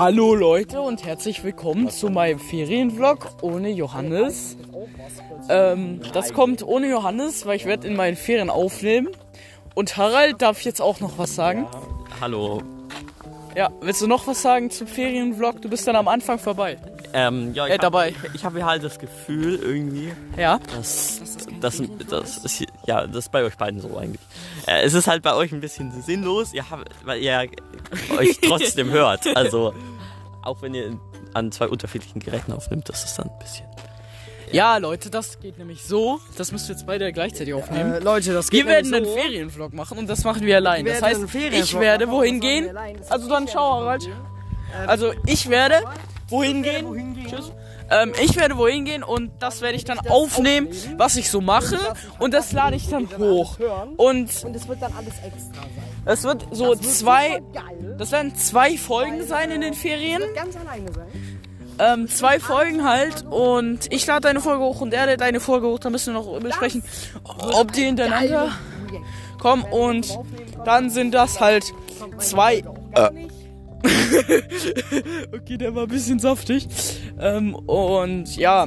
Hallo Leute und herzlich willkommen zu meinem Ferienvlog ohne Johannes. Ähm, das kommt ohne Johannes, weil ich werde in meinen Ferien aufnehmen. Und Harald darf jetzt auch noch was sagen. Hallo. Ja, willst du noch was sagen zum Ferienvlog? Du bist dann am Anfang vorbei. Ähm, ja, ich Äh, dabei. Hab, ich habe halt das Gefühl irgendwie, Ja. dass das, das, ist ja, das ist bei euch beiden so eigentlich. Äh, es ist halt bei euch ein bisschen sinnlos, ihr habt, weil ihr euch trotzdem hört. Also auch wenn ihr an zwei unterschiedlichen Geräten aufnimmt, das ist dann ein bisschen. Ja, Leute, das geht nämlich so. Das müsst ihr jetzt beide gleichzeitig aufnehmen. Äh, Leute, das Wir geht werden nämlich einen so. Ferienvlog machen und das machen wir allein. Wir Das heißt, ich werde machen, wohin wir gehen. Also dann schau, Harald. Also ich werde wohin gehen. Tschüss. Ähm, ich werde wohin gehen und das werde ich dann aufnehmen, was ich so mache und das lade ich dann hoch. Und Und es wird dann alles extra sein. es wird so zwei, das werden zwei Folgen sein in den Ferien. Ganz alleine sein. Ähm, zwei Folgen halt und ich lade eine Folge hoch und er lädt eine Folge hoch. Da müssen wir noch besprechen, ob die hintereinander kommen und dann sind das halt zwei. Nicht. Okay, der war ein bisschen saftig. Ähm, und ja.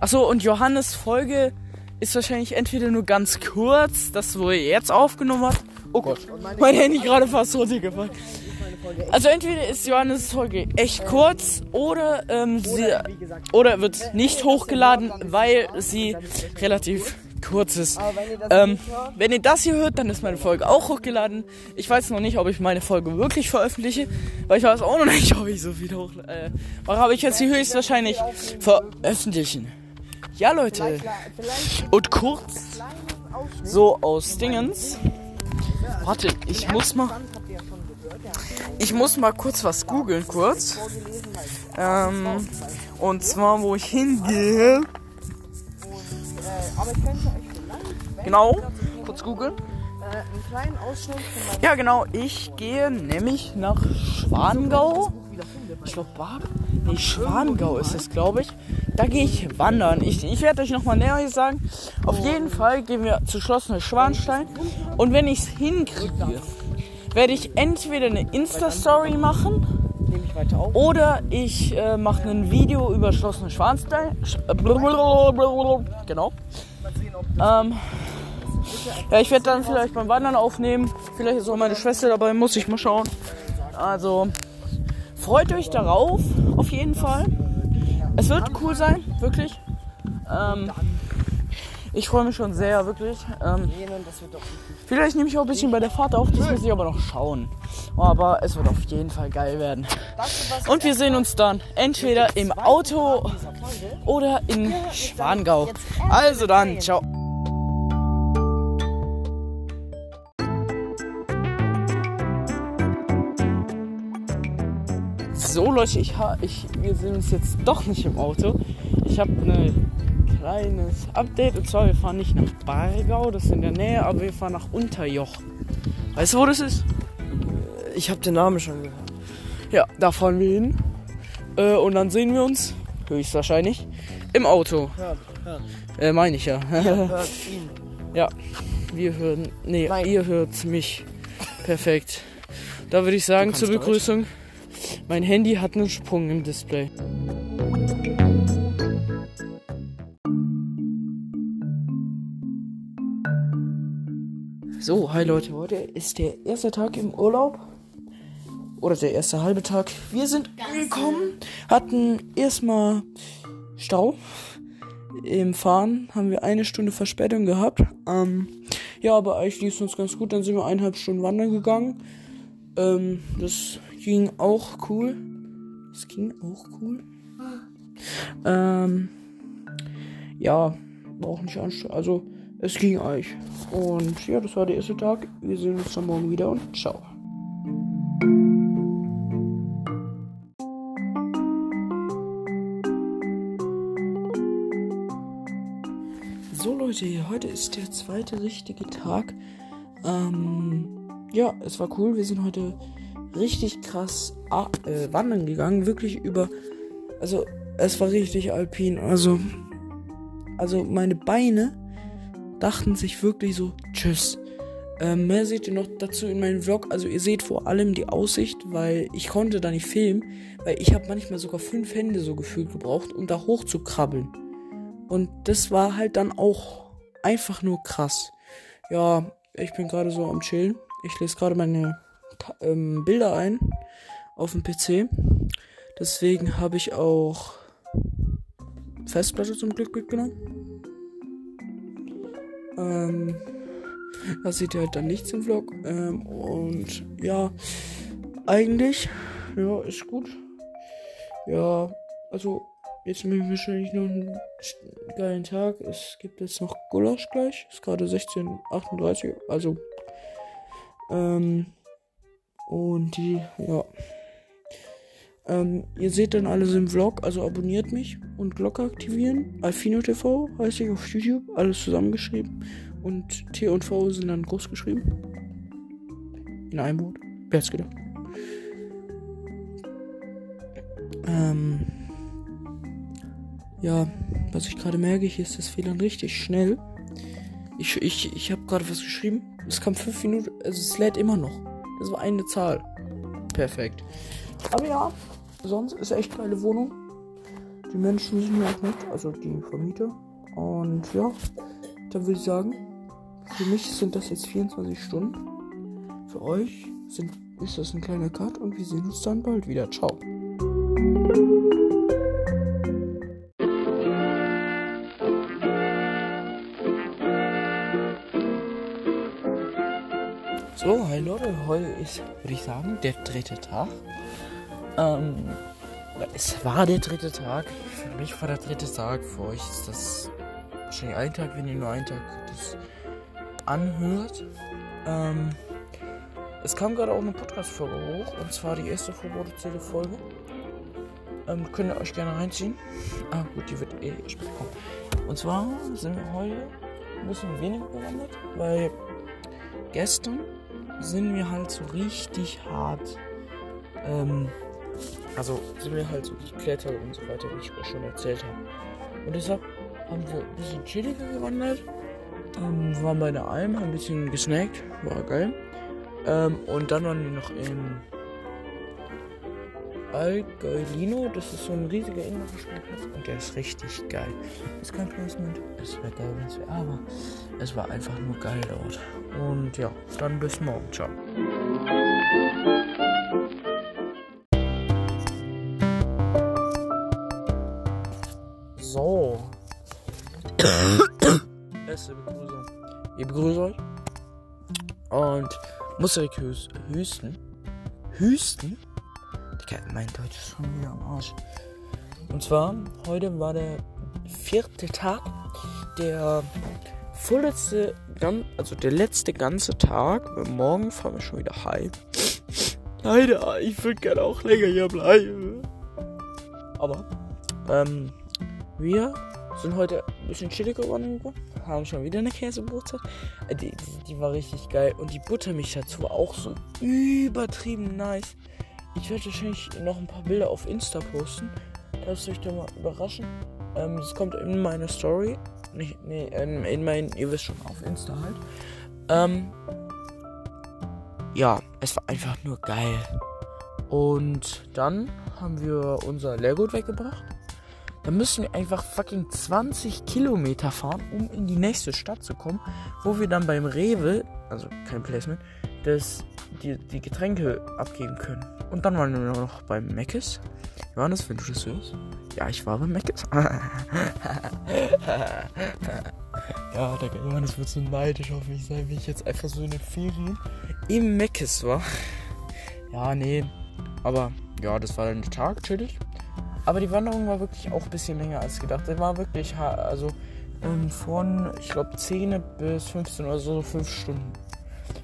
Achso, und Johannes Folge ist wahrscheinlich entweder nur ganz kurz, das wo er jetzt aufgenommen hat. Oh Gott, mein Handy gerade fast runtergefallen. Also entweder ist Johannes Folge echt kurz oder ähm, sie oder wird nicht hochgeladen, weil sie relativ kurz ist. Aber wenn ihr das Ähm, hört, wenn ihr das hier hört, dann ist meine Folge auch hochgeladen. Ich weiß noch nicht, ob ich meine Folge wirklich veröffentliche, weil ich weiß auch noch nicht, ob ich so viel hoch äh, mache. Aber ich werde sie höchstwahrscheinlich veröffentlichen. Ja, Leute. Und kurz so aus Dingens. Warte, ich muss mal, ich muss mal kurz was googeln, kurz. Ähm, und zwar, wo ich hingehe. Aber ich könnte euch vielleicht, Genau. Kurz googeln. äh, einen kleinen Ausschnitt von Ja, genau. Ich gehe nämlich nach Schwangau. Ich glaube, Bad. Nee, Schwangau ist es, glaube ich. Da gehe ich wandern. Ich, ich werde euch nochmal näher sagen. Auf jeden Fall gehen wir zu Schloss Neuschwanstein. Und wenn ich es hinkriege, werde ich entweder eine Insta-Story machen oder ich äh, mache ein Video über Schloss Neuschwanstein. Sch genau. Ähm, ja, ich werde dann vielleicht beim Wandern aufnehmen. Vielleicht ist auch meine Schwester dabei, muss ich mal schauen. Also, freut euch darauf, auf jeden Fall. Es wird cool sein, wirklich. Ähm, ich freue mich schon sehr, wirklich. Ähm, vielleicht nehme ich auch ein bisschen bei der Fahrt auf, das muss ich aber noch schauen. Aber es wird auf jeden Fall geil werden. Und wir sehen uns dann entweder im Auto oder in Schwangau. Also dann, ciao. So Leute, ich, ich, wir sind uns jetzt doch nicht im Auto. Ich habe ein kleines Update und zwar wir fahren nicht nach Bargau, das ist in der Nähe, aber wir fahren nach Unterjoch. Weißt du, wo das ist? Ich habe den Namen schon gehört. Ja, da fahren wir hin. Äh, und dann sehen wir uns, höchstwahrscheinlich, im Auto. Hört, hört. Äh, meine ich ja. Hört ihn. ja, wir hören. Nee, Nein. ihr hört mich. Perfekt. Da würde ich sagen zur Begrüßung. Mein Handy hat einen Sprung im Display. So, hi Leute, heute ist der erste Tag im Urlaub. Oder der erste halbe Tag. Wir sind angekommen, hatten erstmal Stau. Im Fahren haben wir eine Stunde Verspätung gehabt. Ähm, ja, aber eigentlich lief es uns ganz gut. Dann sind wir eineinhalb Stunden wandern gegangen. Ähm, das ging auch cool. Das ging auch cool. Ähm, ja, war auch nicht anstrengend. Also, es ging eigentlich. Und ja, das war der erste Tag. Wir sehen uns dann morgen wieder und ciao. So Leute, heute ist der zweite richtige Tag. Ähm, ja, es war cool. Wir sind heute richtig krass ah, äh, wandern gegangen. Wirklich über. Also, es war richtig alpin. Also, also meine Beine dachten sich wirklich so, tschüss. Ähm, mehr seht ihr noch dazu in meinem Vlog. Also ihr seht vor allem die Aussicht, weil ich konnte da nicht filmen, weil ich habe manchmal sogar fünf Hände so gefühlt gebraucht, um da hoch zu krabbeln. Und das war halt dann auch einfach nur krass. Ja, ich bin gerade so am Chillen. Ich lese gerade meine ähm, Bilder ein auf dem PC. Deswegen habe ich auch Festplatte zum Glück mitgenommen. Ähm, da seht ihr halt dann nichts im Vlog. Ähm, und ja, eigentlich, ja, ist gut. Ja, also jetzt habe ich wahrscheinlich noch einen geilen Tag. Es gibt jetzt noch Gulasch gleich. Ist gerade 16.38 Also, ähm, und die, ja. Ähm, ihr seht dann alles im Vlog, also abonniert mich und Glocke aktivieren. Alfino TV heiße ich auf YouTube, alles zusammengeschrieben. Und T und V sind dann groß geschrieben. In einem Wort. Wer hat's gedacht? Ähm, ja, was ich gerade merke, hier ist das WLAN richtig schnell. Ich, ich, ich habe gerade was geschrieben. Es kam fünf Minuten, also es lädt immer noch. Das war eine Zahl. Perfekt. Aber ja, sonst ist echt geile Wohnung. Die Menschen sind mir auch nett, also die Vermieter. Und ja, dann würde ich sagen, für mich sind das jetzt 24 Stunden. Für euch sind, ist das ein kleiner Cut und wir sehen uns dann bald wieder. Ciao. So, hi Leute, heute ist, würde ich sagen, der dritte Tag. Ähm, es war der dritte Tag. Für mich war der dritte Tag. Für euch ist das wahrscheinlich ein Tag, wenn ihr nur einen Tag das anhört. Ähm, es kam gerade auch eine Podcast-Folge hoch. Und zwar die erste vorproduzierte Folge. Ähm, könnt ihr euch gerne reinziehen. Ah, gut, die wird eh spät kommen. Und zwar sind wir heute ein bisschen weniger gewandert, weil gestern sind wir halt so richtig hart. Ähm, also sind wir halt so geklettert und so weiter, wie ich euch schon erzählt habe. Und deshalb haben wir ein bisschen chilliger gewandert. Ähm, waren bei der Alm, haben ein bisschen gesnackt, war geil. Ähm, und dann waren wir noch im Algeolino, das ist so ein riesiger Indoor-Spielplatz und der ist richtig geil. Ist kein Placement, es wäre geil, wenn es wäre, aber es war einfach nur geil dort. Und ja, dann bis morgen, ciao. So. Erste Begrüßung. Ich begrüße euch. Und muss ich hüsten. Hüsten? Mein Deutsch ist schon wieder am Arsch. Und zwar, heute war der vierte Tag, der vorletzte, also der letzte ganze Tag. Morgen fahren wir schon wieder heim. Leider, ich würde gerne auch länger hier bleiben. Aber, ähm, wir sind heute ein bisschen chillig geworden. Haben schon wieder eine Käsebrotzeit. Äh, die, die, die, war richtig geil. Und die Buttermilch dazu war auch so übertrieben nice. Ich werde wahrscheinlich noch ein paar Bilder auf Insta posten. Lasst euch da mal überraschen. Ähm, das kommt in meine Story. Nicht, nee, in, in mein, ihr wisst schon, auf Insta halt. Ähm, ja, es war einfach nur geil. Und dann haben wir unser Leergut weggebracht. Dann müssen wir einfach fucking 20 Kilometer fahren, um in die nächste Stadt zu kommen, wo wir dann beim Rewe, also kein Placement, das, die, die Getränke abgeben können. Und dann waren wir noch beim Meckes. Johannes, wenn du das hörst. Ja, ich war beim Meckes. ja, der Johannes wird so neidisch auf mich sein, wie ich jetzt einfach so in den Ferien im Meckes war. Ja, nee. Aber ja, das war dann der Tag, chillig. Aber die Wanderung war wirklich auch ein bisschen länger als gedacht. Die war wirklich, also ähm, von, ich glaube, 10 bis 15 oder so, 5 Stunden.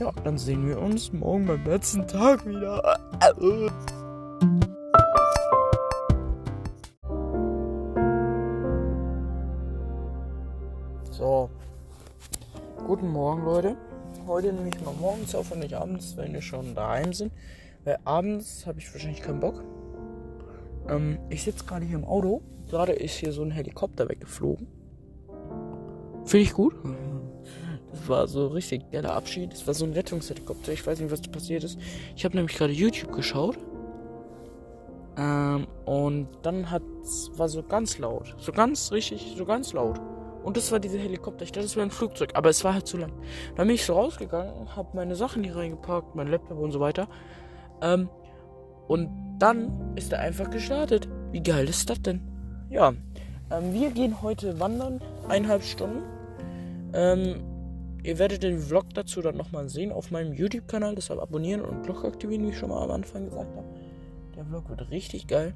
Ja, dann sehen wir uns morgen beim letzten Tag wieder. So. Guten Morgen, Leute. Heute nehme ich mal morgens auf und nicht abends, wenn wir schon daheim sind. Weil abends habe ich wahrscheinlich keinen Bock. Ähm, ich sitze gerade hier im Auto. Gerade ist hier so ein Helikopter weggeflogen. Finde ich gut. Es war so richtig geiler Abschied. Es war so ein Rettungshelikopter. Ich weiß nicht, was da passiert ist. Ich habe nämlich gerade YouTube geschaut. Ähm, und dann hat war so ganz laut. So ganz richtig, so ganz laut. Und das war dieser Helikopter. Ich dachte, das wäre ein Flugzeug, aber es war halt zu lang. Dann bin ich so rausgegangen, habe meine Sachen hier reingepackt, mein Laptop und so weiter. Ähm, und dann ist er einfach gestartet. Wie geil ist das denn? Ja, ähm, wir gehen heute wandern, eineinhalb Stunden. Ähm, ihr werdet den Vlog dazu dann nochmal sehen auf meinem YouTube-Kanal. Deshalb abonnieren und Glocke aktivieren, wie ich schon mal am Anfang gesagt habe. Der Vlog wird richtig geil.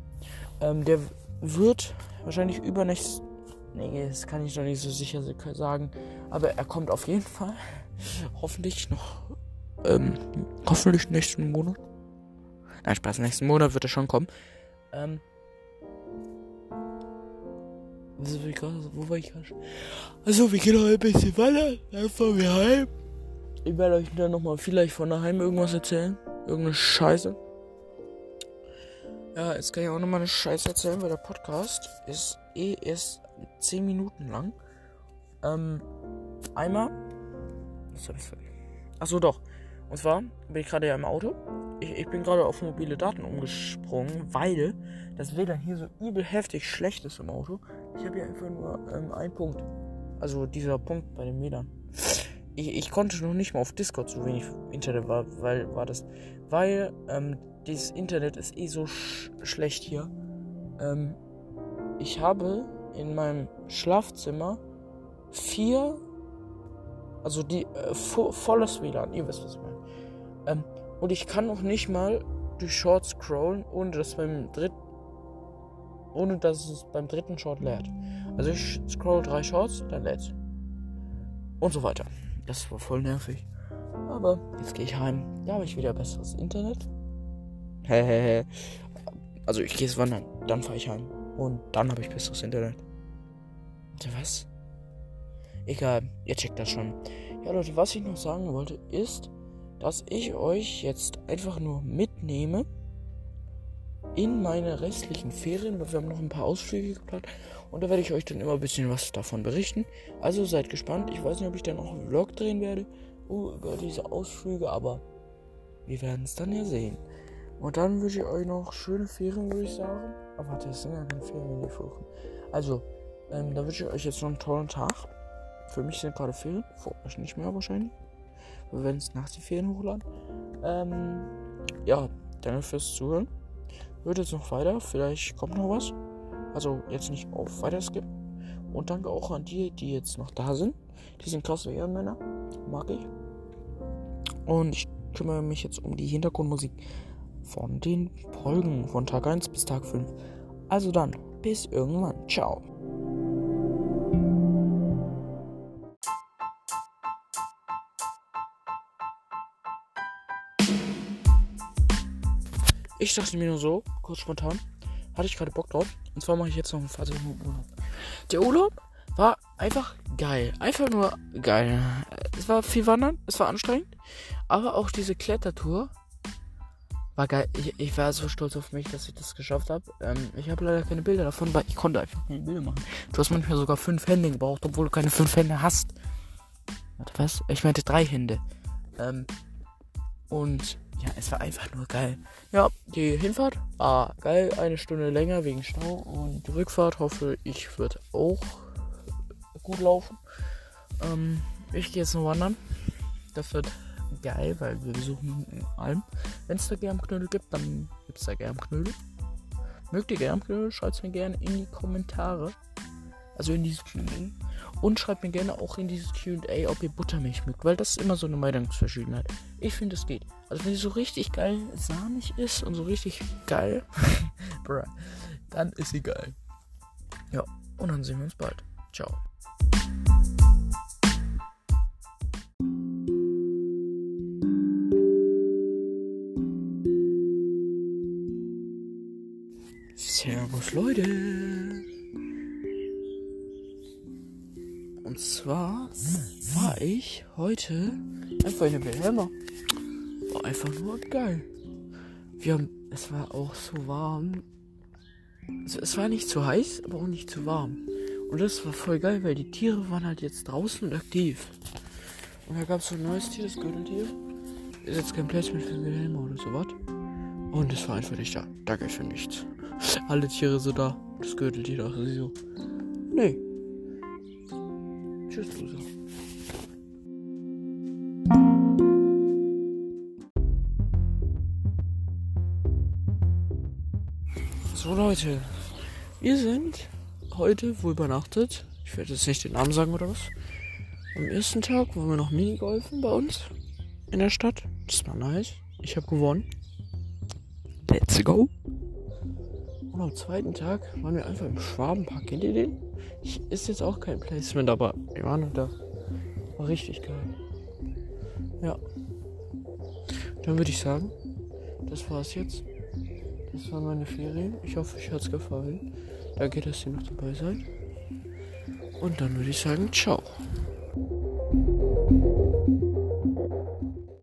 Ähm, der wird wahrscheinlich übernächst. Nee, das kann ich noch nicht so sicher sagen. Aber er kommt auf jeden Fall. Hoffentlich noch. Ähm, hoffentlich nächsten Monat. Nein, Spaß, nächsten Monat wird er schon kommen. Ähm. Also, wie gerade, wo war ich gerade? Also, wir gehen noch ein bisschen weiter. Dann fahren wir heim. Ich werde euch dann nochmal vielleicht von daheim irgendwas erzählen. Irgendeine Scheiße. Ja, jetzt kann ich auch nochmal eine Scheiße erzählen, weil der Podcast ist eh erst 10 Minuten lang. Ähm, einmal. Was hab ich vergessen? Achso, doch. Und zwar bin ich gerade ja im Auto. Ich, ich bin gerade auf mobile Daten umgesprungen, weil das WLAN hier so übel heftig schlecht ist im Auto. Ich habe hier einfach nur ähm, einen Punkt. Also dieser Punkt bei dem WLAN. Ich, ich konnte noch nicht mal auf Discord so wenig Internet war, weil war das, weil ähm, dieses Internet ist eh so sch schlecht hier. Ähm, ich habe in meinem Schlafzimmer vier, also die äh, vo volles WLAN. Ihr wisst was ich meine. Ähm, und ich kann noch nicht mal durch Short scrollen, ohne dass beim dritten ohne dass es beim dritten Short lädt. Also ich scroll drei Shorts, dann lädt's. Und so weiter. Das war voll nervig. Aber jetzt gehe ich heim. Da habe ich wieder besseres Internet. Also ich gehe jetzt wandern, dann fahre ich heim. Und dann habe ich besseres Internet. Warte, was? Egal, ihr checkt das schon. Ja, Leute, was ich noch sagen wollte, ist, dass ich euch jetzt einfach nur mitnehme in meine restlichen Ferien, weil wir haben noch ein paar Ausflüge geplant und da werde ich euch dann immer ein bisschen was davon berichten. Also seid gespannt. Ich weiß nicht, ob ich dann noch einen Vlog drehen werde uh, über diese Ausflüge, aber wir werden es dann ja sehen. Und dann wünsche ich euch noch schöne Ferien, würde ich sagen. Aber warte, es sind ja keine Ferien, die Wochen. Also, ähm, da wünsche ich euch jetzt noch einen tollen Tag. Für mich sind gerade Ferien, für euch nicht mehr wahrscheinlich. Wir werden es nach den Ferien hochladen. Ähm, ja, danke fürs Zuhören. Hört jetzt noch weiter, vielleicht kommt noch was. Also jetzt nicht auf weiter skippen. Und danke auch an die, die jetzt noch da sind. Die sind krasse Ehrenmänner. Mag ich. Und ich kümmere mich jetzt um die Hintergrundmusik von den Folgen von Tag 1 bis Tag 5. Also dann, bis irgendwann. Ciao. Ich dachte mir nur so, kurz spontan, hatte ich gerade Bock drauf. Und zwar mache ich jetzt noch ein Fahrzeug im Urlaub. Der Urlaub war einfach geil. Einfach nur geil. Es war viel Wandern, es war anstrengend. Aber auch diese Klettertour war geil. Ich, ich war so stolz auf mich, dass ich das geschafft habe. Ähm, ich habe leider keine Bilder davon, weil ich konnte einfach keine Bilder machen. Du hast manchmal sogar fünf Hände gebraucht, obwohl du keine fünf Hände hast. Warte, was? Ich meinte drei Hände. Ähm, und ja, es war einfach nur geil. Ja, die Hinfahrt war geil, eine Stunde länger wegen Stau und die Rückfahrt hoffe ich wird auch gut laufen. Ähm, ich gehe jetzt noch wandern. Das wird geil, weil wir besuchen Alm. Wenn es da Germknödel gibt, dann gibt es da Germknödel. Mögt ihr Germknödel? Schreibt es mir gerne in die Kommentare. Also in dieses. Und schreibt mir gerne auch in dieses QA, ob ihr Buttermilch mögt, weil das ist immer so eine Meinungsverschiedenheit. Ich finde, es geht. Also, wenn sie so richtig geil sahnig ist und so richtig geil, dann ist sie geil. Ja, und dann sehen wir uns bald. Ciao. Servus, Leute. Und zwar war ich heute einfach in der Wilhelma. War einfach nur geil. Wir haben, es war auch so warm. Also es war nicht zu heiß, aber auch nicht zu warm. Und das war voll geil, weil die Tiere waren halt jetzt draußen und aktiv. Und da gab es so ein neues Tier, das Gürteltier. Ist jetzt kein Placement für Wilhelm oder sowas. Und es war einfach nicht da. Danke für nichts. Alle Tiere so da. Das Gürteltier sie so. Nee. Tschüss, Loser. So Leute, wir sind heute wohl übernachtet. Ich werde jetzt nicht den Namen sagen oder was. Am ersten Tag waren wir noch Minigolfen bei uns in der Stadt. Das war nice. Ich habe gewonnen. Let's go. Und am zweiten Tag waren wir einfach im Schwabenpark. Kennt ihr den? Ist jetzt auch kein Placement, aber wir waren da. War richtig geil. Ja. Dann würde ich sagen, das war's jetzt. Das waren meine Ferien. Ich hoffe, euch hat's gefallen. Danke, dass ihr noch dabei seid. Und dann würde ich sagen, ciao.